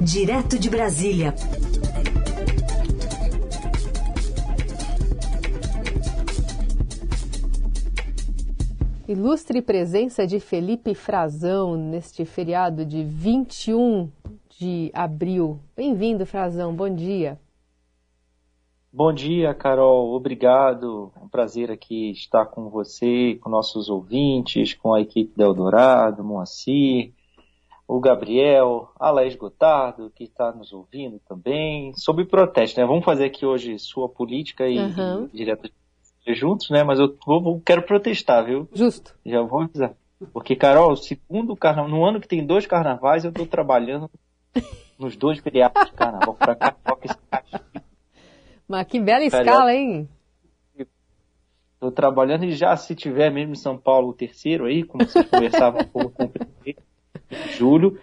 Direto de Brasília. Ilustre presença de Felipe Frazão neste feriado de 21 de abril. Bem-vindo, Frazão. Bom dia. Bom dia, Carol. Obrigado. É um prazer aqui estar com você, com nossos ouvintes, com a equipe da Eldorado, Moacir, o Gabriel, a Laís Gotardo, que está nos ouvindo também, sobre protesto, né? Vamos fazer aqui hoje sua política e, uhum. e direto juntos, né? Mas eu vou, quero protestar, viu? Justo. Já vou avisar. Porque, Carol, segundo carnaval, no ano que tem dois carnavais, eu estou trabalhando nos dois feriados de carnaval para mas que bela escala, hein? Estou trabalhando e já se tiver mesmo em São Paulo o terceiro aí, como vocês conversavam com o julho,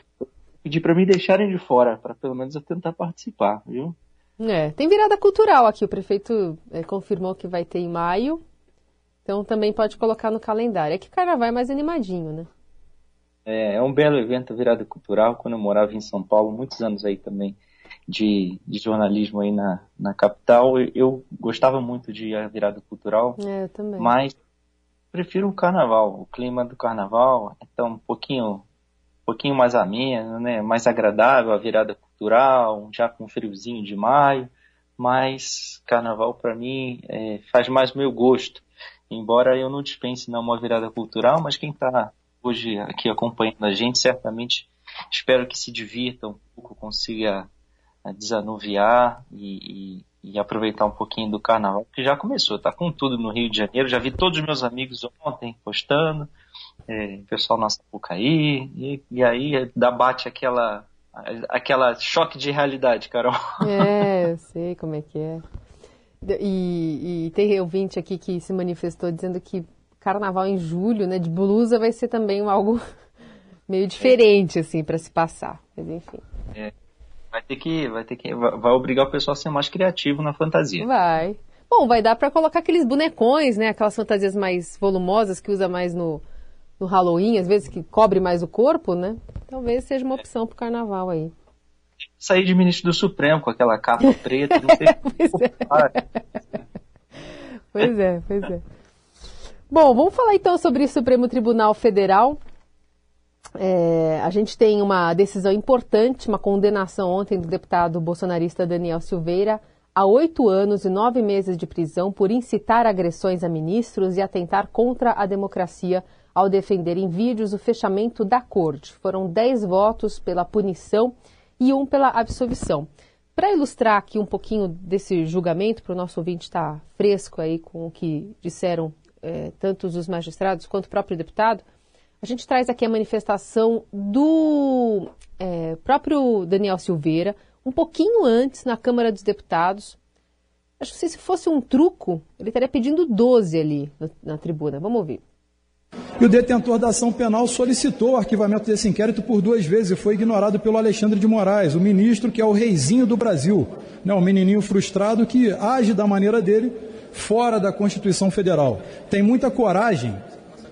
pedi para me deixarem de fora, para pelo menos eu tentar participar, viu? É, tem virada cultural aqui, o prefeito é, confirmou que vai ter em maio, então também pode colocar no calendário. É que o carnaval é mais animadinho, né? É, é um belo evento, virada cultural, quando eu morava em São Paulo, muitos anos aí também de, de jornalismo aí na, na capital, eu, eu gostava muito de a virada cultural. É, eu também. Mas prefiro o carnaval, o clima do carnaval é tão um pouquinho, um pouquinho mais ameno, né? Mais agradável a virada cultural, já com friozinho de maio. Mas carnaval para mim é, faz mais meu gosto. Embora eu não dispense não uma virada cultural, mas quem está hoje aqui acompanhando a gente certamente espero que se divirta um pouco, consiga desanuviar e, e, e, aproveitar um pouquinho do carnaval, que já começou, tá com tudo no Rio de Janeiro. Já vi todos os meus amigos ontem postando, é, pessoal na Sapucaí, e, e aí dá bate aquela, aquela choque de realidade, Carol. É, eu sei como é que é. E, e tem ouvinte aqui que se manifestou dizendo que carnaval em julho, né, de blusa vai ser também algo meio diferente, assim, para se passar. Mas enfim. É. Vai ter que, vai ter que, vai obrigar o pessoal a ser mais criativo na fantasia. Vai. Bom, vai dar para colocar aqueles bonecões, né? Aquelas fantasias mais volumosas que usa mais no, no Halloween, às vezes que cobre mais o corpo, né? Talvez seja uma opção pro carnaval aí. Sair de ministro do Supremo com aquela capa preta, não sei. pois, é. pois é, pois é. Bom, vamos falar então sobre o Supremo Tribunal Federal. É, a gente tem uma decisão importante, uma condenação ontem do deputado bolsonarista Daniel Silveira a oito anos e nove meses de prisão por incitar agressões a ministros e atentar contra a democracia ao defender em vídeos o fechamento da corte. Foram dez votos pela punição e um pela absolvição. Para ilustrar aqui um pouquinho desse julgamento, para o nosso ouvinte estar tá fresco aí com o que disseram é, tanto os magistrados quanto o próprio deputado, a gente traz aqui a manifestação do é, próprio Daniel Silveira, um pouquinho antes, na Câmara dos Deputados. Acho que se fosse um truco, ele estaria pedindo 12 ali na, na tribuna. Vamos ouvir. E o detentor da ação penal solicitou o arquivamento desse inquérito por duas vezes e foi ignorado pelo Alexandre de Moraes, o ministro que é o reizinho do Brasil, né, um menininho frustrado que age da maneira dele fora da Constituição Federal. Tem muita coragem,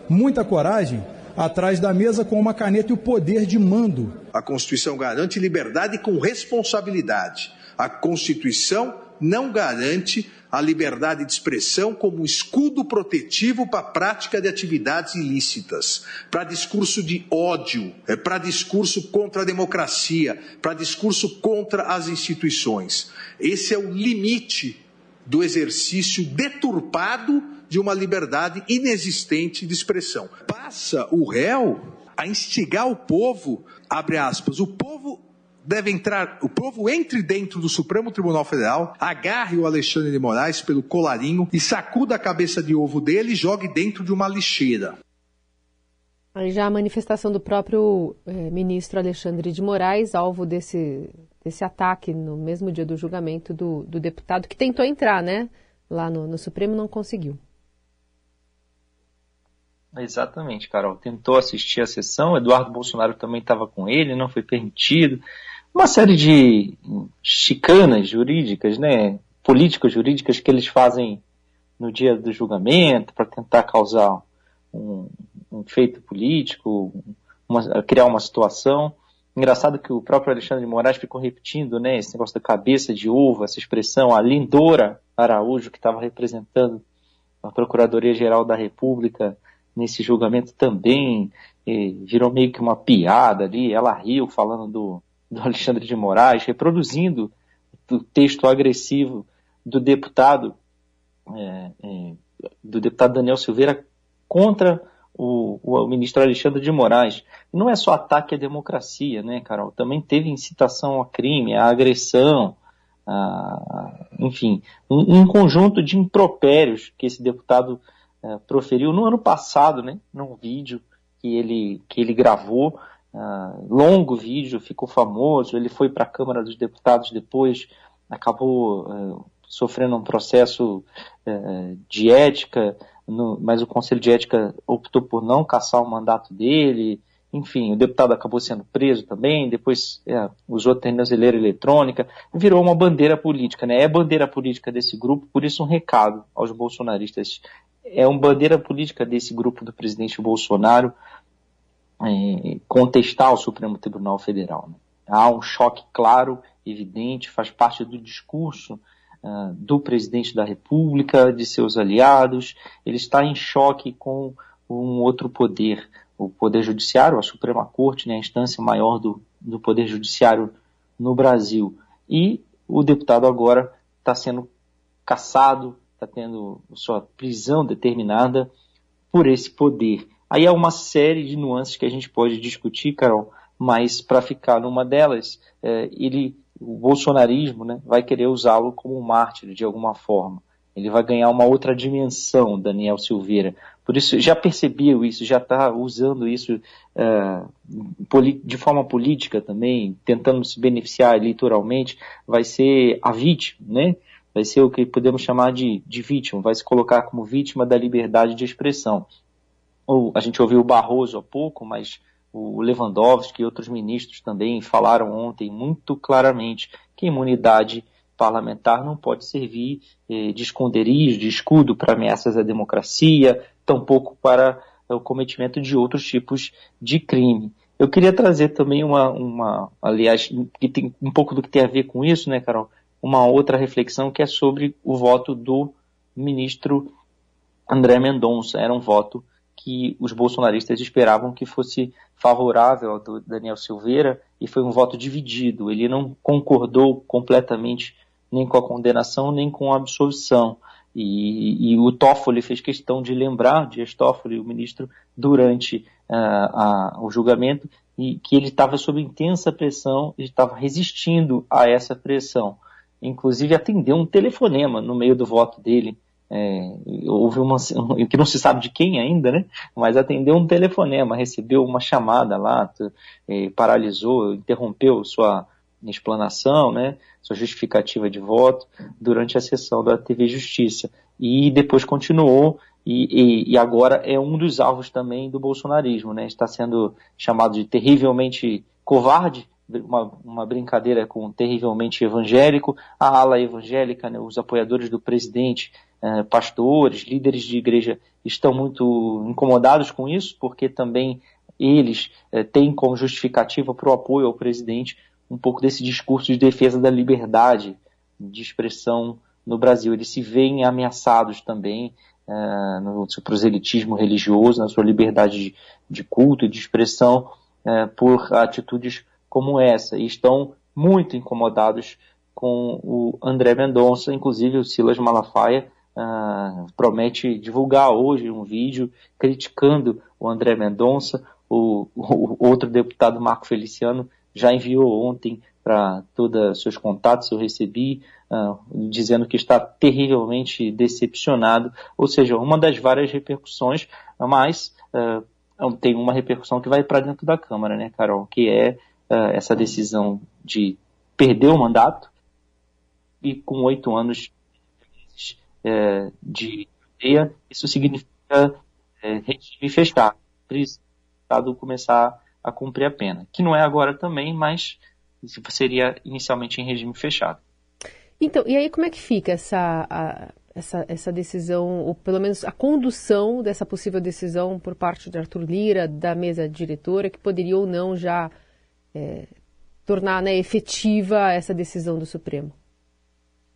muita coragem atrás da mesa com uma caneta e o poder de mando. A Constituição garante liberdade com responsabilidade. A Constituição não garante a liberdade de expressão como escudo protetivo para a prática de atividades ilícitas, para discurso de ódio, é, para discurso contra a democracia, para discurso contra as instituições. Esse é o limite do exercício deturpado de uma liberdade inexistente de expressão. Passa o réu a instigar o povo, abre aspas, o povo deve entrar, o povo entre dentro do Supremo Tribunal Federal, agarre o Alexandre de Moraes pelo colarinho e sacuda a cabeça de ovo dele e jogue dentro de uma lixeira. Aí já a manifestação do próprio é, ministro Alexandre de Moraes, alvo desse, desse ataque no mesmo dia do julgamento do, do deputado que tentou entrar, né? Lá no, no Supremo não conseguiu. Exatamente, Carol. Tentou assistir a sessão, Eduardo Bolsonaro também estava com ele, não foi permitido. Uma série de chicanas jurídicas, né, políticas jurídicas que eles fazem no dia do julgamento para tentar causar um, um feito político, uma, criar uma situação. Engraçado que o próprio Alexandre de Moraes ficou repetindo, né, esse negócio da cabeça de uva, essa expressão, a Lindora Araújo, que estava representando a Procuradoria-Geral da República nesse julgamento também, virou meio que uma piada ali, ela riu falando do, do Alexandre de Moraes, reproduzindo o texto agressivo do deputado, é, é, do deputado Daniel Silveira contra o, o, ministro Alexandre de Moraes. Não é só ataque à democracia, né, Carol? Também teve incitação ao crime, à agressão, a, enfim, um, um, conjunto de impropérios que esse deputado é, proferiu no ano passado, né, num vídeo que ele, que ele gravou, uh, longo vídeo, ficou famoso, ele foi para a Câmara dos Deputados depois, acabou uh, sofrendo um processo uh, de ética, no, mas o Conselho de Ética optou por não caçar o mandato dele, enfim, o deputado acabou sendo preso também, depois é, usou tornozeleira eletrônica, virou uma bandeira política, né? É bandeira política desse grupo, por isso um recado aos bolsonaristas. É uma bandeira política desse grupo do presidente Bolsonaro é, contestar o Supremo Tribunal Federal. Né? Há um choque claro, evidente, faz parte do discurso uh, do presidente da República, de seus aliados. Ele está em choque com um outro poder, o Poder Judiciário, a Suprema Corte, né, a instância maior do, do Poder Judiciário no Brasil. E o deputado agora está sendo caçado, está tendo sua prisão determinada por esse poder. Aí há uma série de nuances que a gente pode discutir, Carol, mas para ficar numa delas, é, ele, o bolsonarismo né, vai querer usá-lo como um mártir de alguma forma. Ele vai ganhar uma outra dimensão, Daniel Silveira. Por isso, já percebeu isso, já está usando isso é, de forma política também, tentando se beneficiar eleitoralmente, vai ser a vítima, né? Vai ser o que podemos chamar de, de vítima, vai se colocar como vítima da liberdade de expressão a gente ouviu o Barroso há pouco, mas o Lewandowski e outros ministros também falaram ontem muito claramente que imunidade parlamentar não pode servir eh, de esconderijo, de escudo para ameaças à democracia, tampouco para o cometimento de outros tipos de crime. Eu queria trazer também uma, uma, aliás, que tem um pouco do que tem a ver com isso, né, Carol? Uma outra reflexão que é sobre o voto do ministro André Mendonça. Era um voto que os bolsonaristas esperavam que fosse favorável ao Daniel Silveira e foi um voto dividido. Ele não concordou completamente nem com a condenação nem com a absolvição. E, e o Toffoli fez questão de lembrar, Dias Toffoli, o ministro, durante uh, a, o julgamento, e que ele estava sob intensa pressão, ele estava resistindo a essa pressão. Inclusive atendeu um telefonema no meio do voto dele, é, houve uma, que não se sabe de quem ainda, né? Mas atendeu um telefonema, recebeu uma chamada lá, é, paralisou, interrompeu sua explanação, né? Sua justificativa de voto durante a sessão da TV Justiça e depois continuou e, e, e agora é um dos alvos também do bolsonarismo, né? Está sendo chamado de terrivelmente covarde uma, uma, brincadeira com terrivelmente evangélico, a ala evangélica, né, os apoiadores do presidente eh, pastores, líderes de igreja estão muito incomodados com isso, porque também eles eh, têm como justificativa para o apoio ao presidente um pouco desse discurso de defesa da liberdade de expressão no Brasil. Eles se veem ameaçados também eh, no seu proselitismo religioso, na sua liberdade de, de culto e de expressão por atitudes como essa, e estão muito incomodados com o André Mendonça, inclusive o Silas Malafaia, uh, promete divulgar hoje um vídeo criticando o André Mendonça. O, o, outro deputado, Marco Feliciano, já enviou ontem para todos seus contatos, eu recebi, uh, dizendo que está terrivelmente decepcionado. Ou seja, uma das várias repercussões, mas uh, tem uma repercussão que vai para dentro da Câmara, né, Carol? Que é uh, essa decisão de perder o mandato e com oito anos é, de cadeia, isso significa é, regime fechado, Estado começar a cumprir a pena, que não é agora também, mas seria inicialmente em regime fechado. Então, e aí como é que fica essa, a, essa, essa decisão, ou pelo menos a condução dessa possível decisão por parte de Arthur Lira, da mesa diretora, que poderia ou não já é, tornar né, efetiva essa decisão do Supremo?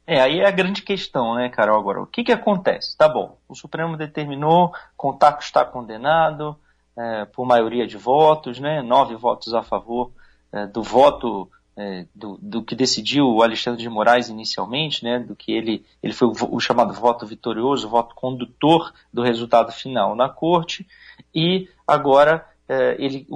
É, aí é a grande questão, né, Carol? Agora, o que, que acontece? Tá bom, o Supremo determinou, Contaco está condenado é, por maioria de votos, né, nove votos a favor é, do voto é, do, do, que decidiu o Alexandre de Moraes inicialmente, né, do que ele, ele foi o, o, chamado voto vitorioso, o voto condutor do resultado final na corte, e agora é, ele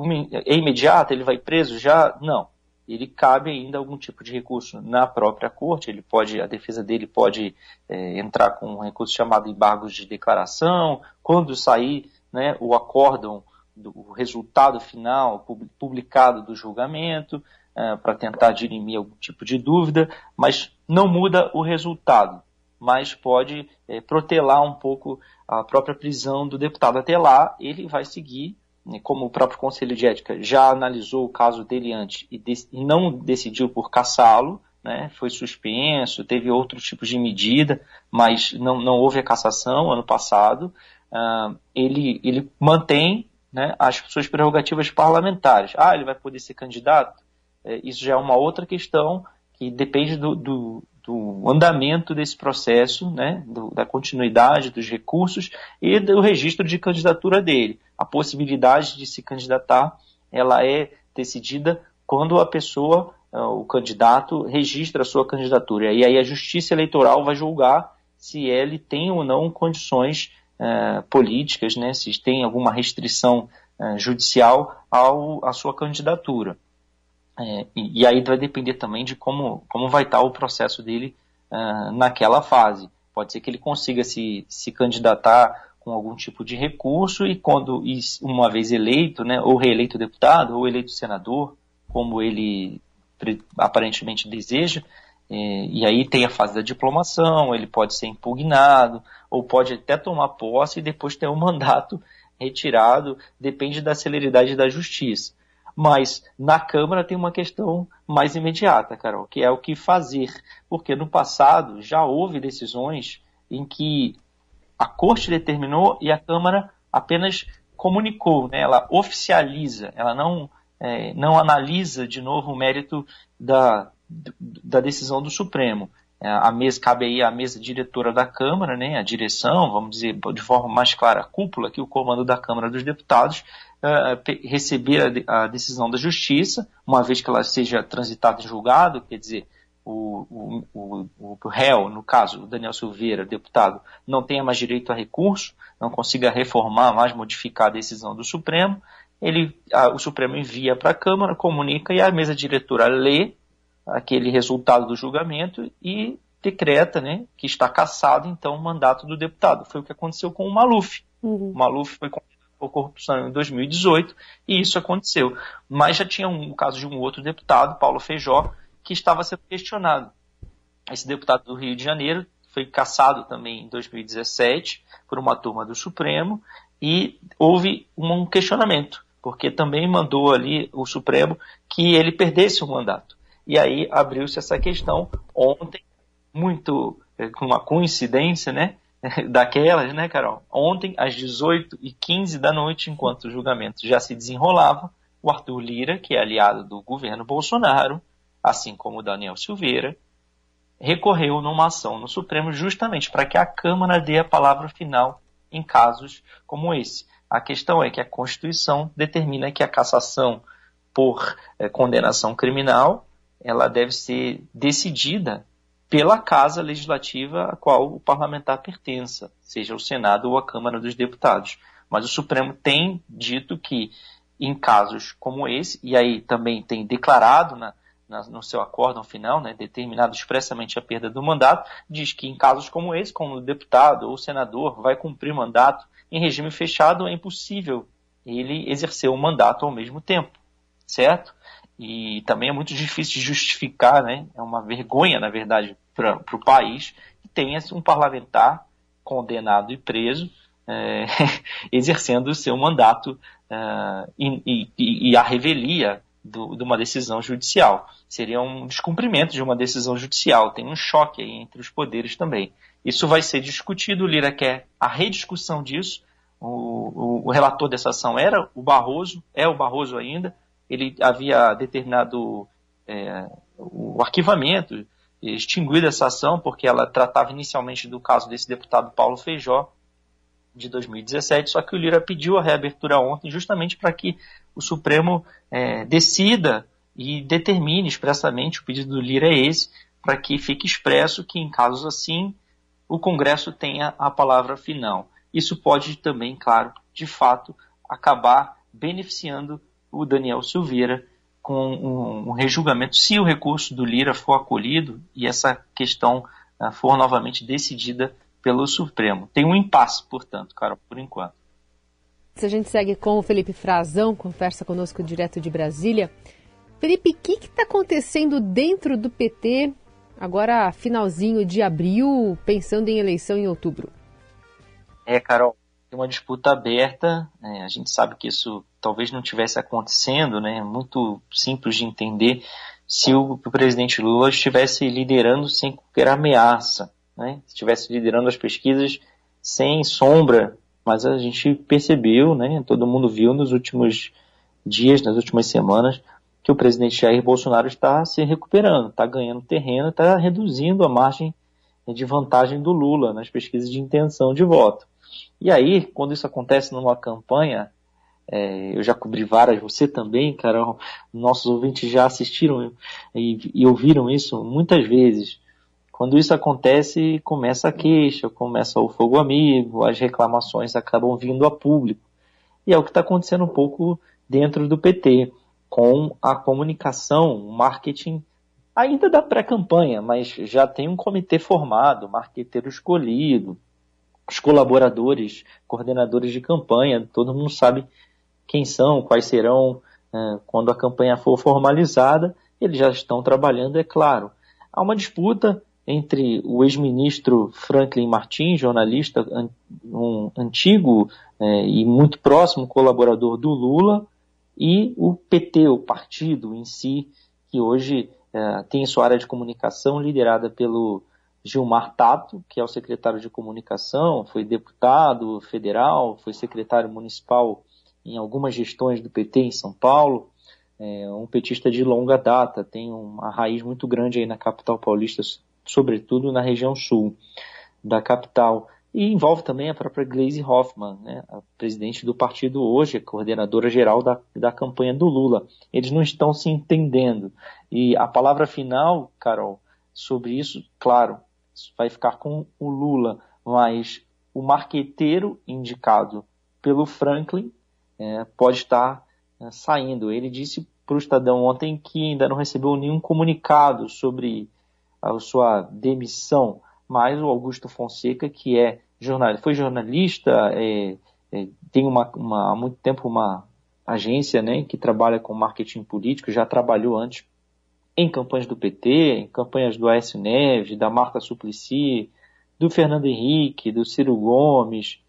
é imediato, ele vai preso já? Não ele cabe ainda algum tipo de recurso na própria corte. Ele pode, a defesa dele pode é, entrar com um recurso chamado embargos de declaração. Quando sair né, o acórdão do resultado final publicado do julgamento, é, para tentar dirimir algum tipo de dúvida, mas não muda o resultado, mas pode é, protelar um pouco a própria prisão do deputado. Até lá, ele vai seguir como o próprio Conselho de Ética já analisou o caso dele antes e, de, não decidiu por caçá-lo, né, foi suspenso, teve outros tipos de medida, mas não, não houve a cassação ano passado, uh, ele, ele mantém né, as suas prerrogativas parlamentares. Ah, ele vai poder ser candidato? É, isso já é uma outra questão que depende do, do, do andamento desse processo, né, do, da continuidade dos recursos e do registro de candidatura dele. A possibilidade de se candidatar, ela é decidida quando a pessoa, eh, o candidato, registra a sua candidatura. E aí a Justiça Eleitoral vai julgar se ele tem ou não condições uh, políticas, né, se tem alguma restrição uh, judicial ao, à sua candidatura. É, e, e, aí vai depender também de como, como vai estar o processo dele uh, naquela fase. Pode ser que ele consiga se, se candidatar com algum tipo de recurso e quando, uma vez eleito, né, ou reeleito deputado, ou eleito senador, como ele aparentemente deseja, é, e aí tem a fase da diplomação, ele pode ser impugnado, ou pode até tomar posse e depois ter um mandato retirado, depende da celeridade da justiça. Mas na Câmara tem uma questão mais imediata, Carol, que é o que fazer. Porque no passado já houve decisões em que a Corte determinou e a Câmara apenas comunicou, né? ela oficializa, ela não, é, não analisa de novo o mérito da, da decisão do Supremo. É, a mesa, cabe aí a mesa diretora da Câmara, né, a direção, vamos dizer de forma mais clara, a cúpula, aqui o comando da Câmara dos Deputados, uh, receber a, a, decisão da Justiça, uma vez que ela seja transitada em julgado, quer dizer, o, o, o, o réu, no caso, o Daniel Silveira, deputado, não tenha mais direito a recurso, não consiga reformar, mais modificar a decisão do Supremo, ele, a, o Supremo envia para a Câmara, comunica e a mesa diretora lê aquele resultado do julgamento e decreta né, que está cassado, então, o mandato do deputado. Foi o que aconteceu com o Maluf. Uhum. O Maluf foi por corrupção em 2018 e isso aconteceu. Mas já tinha um caso de um outro deputado, Paulo Feijó, que estava sendo questionado. Esse deputado do Rio de Janeiro foi cassado também em 2017 por uma turma do Supremo e houve um questionamento, porque também mandou ali o Supremo que ele perdesse o mandato. E aí abriu-se essa questão ontem, muito eh, com uma coincidência, né? Daquelas, né, Carol? Ontem, às 18h15 da noite, enquanto o julgamento já se desenrolava, o Arthur Lira, que é aliado do governo Bolsonaro, assim como o Daniel Silveira, recorreu numa ação no Supremo justamente para que a Câmara dê a palavra final em casos como esse. A questão é que a Constituição determina que a cassação por eh, condenação criminal ela deve ser decidida pela casa legislativa a qual o parlamentar pertença, seja o Senado ou a Câmara dos Deputados. Mas o Supremo tem dito que, em casos como esse, e aí também tem declarado na, na, no seu acórdão final, né, determinado expressamente a perda do mandato, diz que em casos como esse, como o deputado ou senador vai cumprir mandato em regime fechado, é impossível ele exercer o mandato ao mesmo tempo, certo? E também é muito difícil de justificar, né? É uma vergonha, na verdade, para o país que tenha um parlamentar condenado e preso é, exercendo o seu mandato é, e, e, e, a revelia do, de uma decisão judicial. Seria um descumprimento de uma decisão judicial. Tem um choque aí entre os poderes também. Isso vai ser discutido. O Lira quer a rediscussão disso. O, o, o relator dessa ação era o Barroso, é o Barroso ainda ele havia determinado é, o arquivamento, extinguido essa ação, porque ela tratava inicialmente do caso desse deputado Paulo Feijó, de 2017, só que o Lira pediu a reabertura ontem justamente para que o Supremo é, decida e determine expressamente, o pedido do Lira é esse, para que fique expresso que em casos assim o Congresso tenha a palavra final. Isso pode também, claro, de fato, acabar beneficiando o Daniel Silveira com um, um rejulgamento, se o recurso do Lira for acolhido e essa questão uh, for novamente decidida pelo Supremo. Tem um impasse, portanto, cara, por enquanto. Se a gente segue com o Felipe Frazão, conversa conosco direto de Brasília. Felipe, o que está acontecendo dentro do PT agora finalzinho de abril, pensando em eleição em outubro? É, Carol, uma disputa aberta. Né? A gente sabe que isso talvez não tivesse acontecendo, né? Muito simples de entender se o presidente Lula estivesse liderando sem qualquer ameaça, né? Estivesse liderando as pesquisas sem sombra, mas a gente percebeu, né? Todo mundo viu nos últimos dias, nas últimas semanas, que o presidente Jair Bolsonaro está se recuperando, está ganhando terreno, está reduzindo a margem de vantagem do Lula nas pesquisas de intenção de voto. E aí, quando isso acontece numa campanha, é, eu já cobri várias, você também, Carol, nossos ouvintes já assistiram e, e ouviram isso muitas vezes. Quando isso acontece, começa a queixa, começa o fogo amigo, as reclamações acabam vindo a público. E é o que está acontecendo um pouco dentro do PT com a comunicação, marketing ainda da pré-campanha, mas já tem um comitê formado, marqueteiro escolhido, os colaboradores, coordenadores de campanha, todo mundo sabe quem são, quais serão é, quando a campanha for formalizada, eles já estão trabalhando, é claro. Há uma disputa entre o ex-ministro Franklin Martins, jornalista, um antigo é, e muito próximo colaborador do Lula, e o PT, o partido em si, que hoje é, tem sua área de comunicação liderada pelo Gilmar Tato, que é o secretário de comunicação, foi deputado federal, foi secretário municipal em algumas gestões do PT em São Paulo, é um petista de longa data, tem uma raiz muito grande aí na capital paulista, sobretudo na região sul da capital. E envolve também a própria Gleisi Hoffmann, né, a presidente do partido hoje, coordenadora geral da, da campanha do Lula. Eles não estão se entendendo. E a palavra final, Carol, sobre isso, claro, vai ficar com o Lula, mas o marqueteiro indicado pelo Franklin é, pode estar é, saindo. Ele disse para o Estadão ontem que ainda não recebeu nenhum comunicado sobre a sua demissão, mas o Augusto Fonseca, que é jornalista, foi jornalista, é, é, tem uma, uma, há muito tempo uma agência né, que trabalha com marketing político, já trabalhou antes em campanhas do PT, em campanhas do Aécio Neves, da Marta Suplicy, do Fernando Henrique, do Ciro Gomes,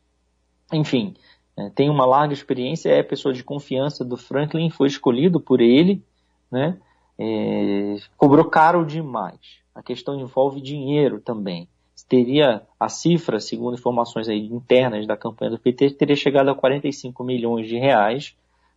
enfim, é, tem uma larga experiência, é pessoa de confiança do Franklin, foi escolhido por ele, né? É, cobrou caro demais. A questão envolve dinheiro também teria a cifra, segundo informações aí internas da campanha do PT, teria chegado a 45 milhões de reais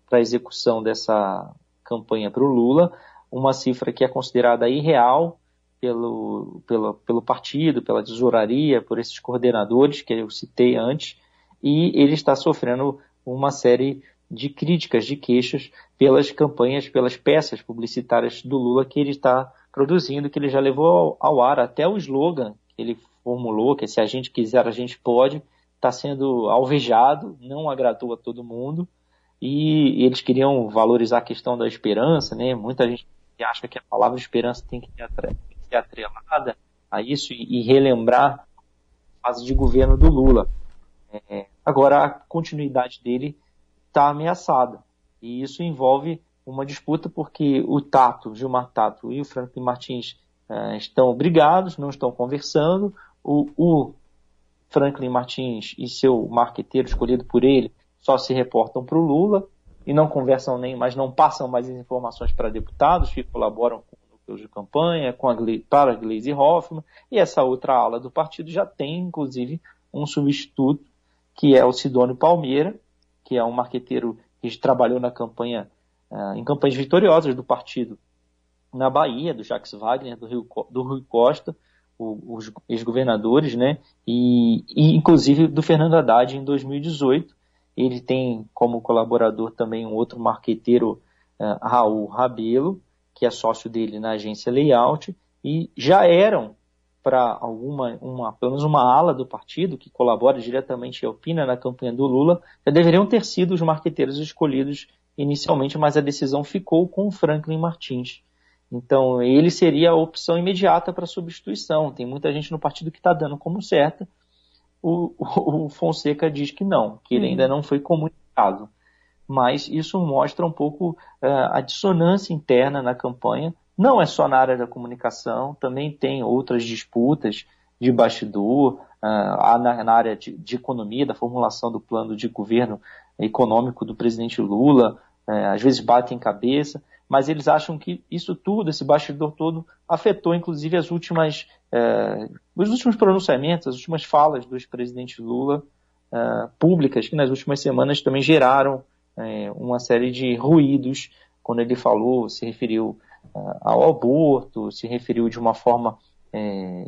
para a execução dessa campanha para o Lula, uma cifra que é considerada irreal pelo, pelo, pelo partido, pela tesouraria, por esses coordenadores que eu citei antes, e ele está sofrendo uma série de críticas, de queixas pelas campanhas, pelas peças publicitárias do Lula que ele está produzindo, que ele já levou ao, ao ar até o slogan que ele formulou, que se a gente quiser, a gente pode, está sendo alvejado, não agradou a todo mundo, e eles queriam valorizar a questão da esperança, né? Muita gente acha que a palavra esperança tem que ser atrelada a isso e, e relembrar a fase de governo do Lula. É, agora, a continuidade dele está ameaçada, e isso envolve uma disputa porque o Tato, Gilmar Tato e o Franklin Martins é, estão brigados, não estão conversando, o, o Franklin Martins e seu marqueteiro escolhido por ele só se reportam para o Lula e não conversam nem, mas não passam mais as informações para deputados que colaboram com núcleos de campanha, com a, para a Gleisi Hoffmann, e essa outra ala do partido já tem, inclusive, um substituto, que é o Sidônio Palmeira, que é um marqueteiro que trabalhou na campanha uh, em campanhas vitoriosas do partido na Bahia, do Jacques Wagner, do, Rio, do Rui Costa, os ex-governadores, né? E, e, inclusive do Fernando Haddad em 2018. Ele tem como colaborador também um outro marqueteiro, uh, Raul Rabelo, que é sócio dele na agência Layout, e já eram para alguma, uma, pelo menos uma ala do partido que colabora diretamente e opina na campanha do Lula, já deveriam ter sido os marqueteiros escolhidos inicialmente, mas a decisão ficou com o Franklin Martins. Então, ele seria a opção imediata para substituição. Tem muita gente no partido que está dando como certa. O, o, Fonseca diz que não, que ele uhum. ainda não foi comunicado. Mas isso mostra um pouco uh, a dissonância interna na campanha, não é só na área da comunicação, também tem outras disputas de bastidor, uh, na, na, área de, de, economia, da formulação do plano de governo econômico do presidente Lula, uh, às vezes batem cabeça, mas eles acham que isso tudo, esse bastidor todo, afetou inclusive as últimas, uh, os últimos pronunciamentos, as últimas falas do ex-presidente Lula públicas, que nas últimas semanas também geraram uma série de ruídos quando ele falou, se referiu ao aborto, se referiu de uma forma é,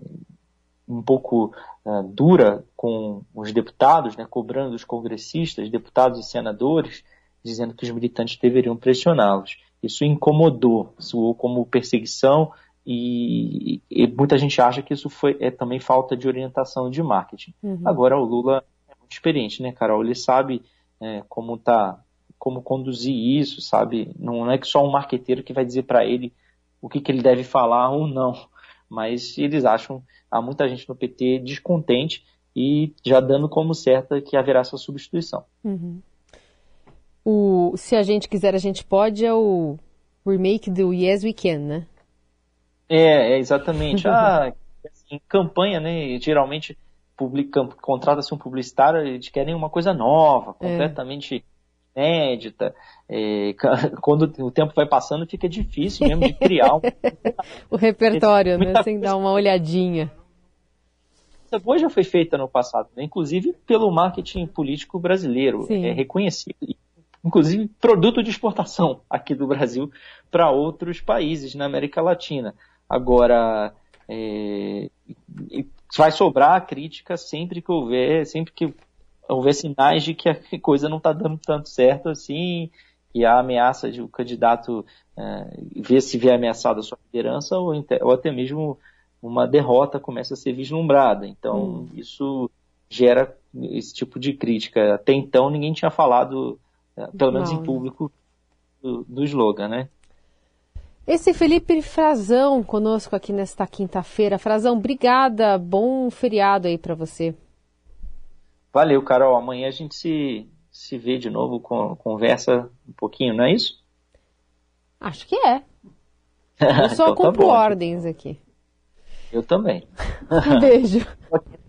um pouco uh, dura com os deputados, né, cobrando os congressistas, deputados e senadores, dizendo que os militantes deveriam pressioná-los. Isso incomodou, soou como perseguição e, e, muita gente acha que isso foi é também falta de orientação de marketing. Uhum. Agora o Lula é muito experiente, né, Carol? Ele sabe é, como tá como conduzir isso, sabe? Não é que só um marqueteiro que vai dizer para ele o que, que ele deve falar ou não, mas eles acham, há muita gente no PT descontente e já dando como certa que haverá essa substituição. Uhum. O Se a gente quiser, a gente pode é o remake do Yes We Can, né? É, é exatamente. ah, assim, campanha, né? Geralmente contrata-se um publicitário, eles querem uma coisa nova, é. completamente inédita. É, quando o tempo vai passando, fica difícil mesmo de criar um... o repertório, né? Sem dar uma olhadinha. Essa coisa já foi feita no passado, né? inclusive pelo marketing político brasileiro, Sim. é reconhecido. Inclusive produto de exportação aqui do Brasil para outros países na América Latina. Agora, é, vai sobrar crítica sempre que houver, sempre que houver sinais de que a coisa não está dando tanto certo assim, e a ameaça de o candidato é, ver se vier ameaçado a sua liderança ou, ou, até mesmo uma derrota começa a ser vislumbrada. Então, hum. isso gera esse tipo de crítica. Até então, ninguém tinha falado, é, pelo menos não. em público, do, do slogan, né? Esse Felipe Frazão conosco aqui nesta quinta-feira. Frazão, obrigada. Bom feriado aí para você. Valeu, Carol. Amanhã a gente se, se vê de novo, com, conversa um pouquinho, não é isso? Acho que é. Eu só então cumpro tá ordens aqui. Eu também. Um beijo.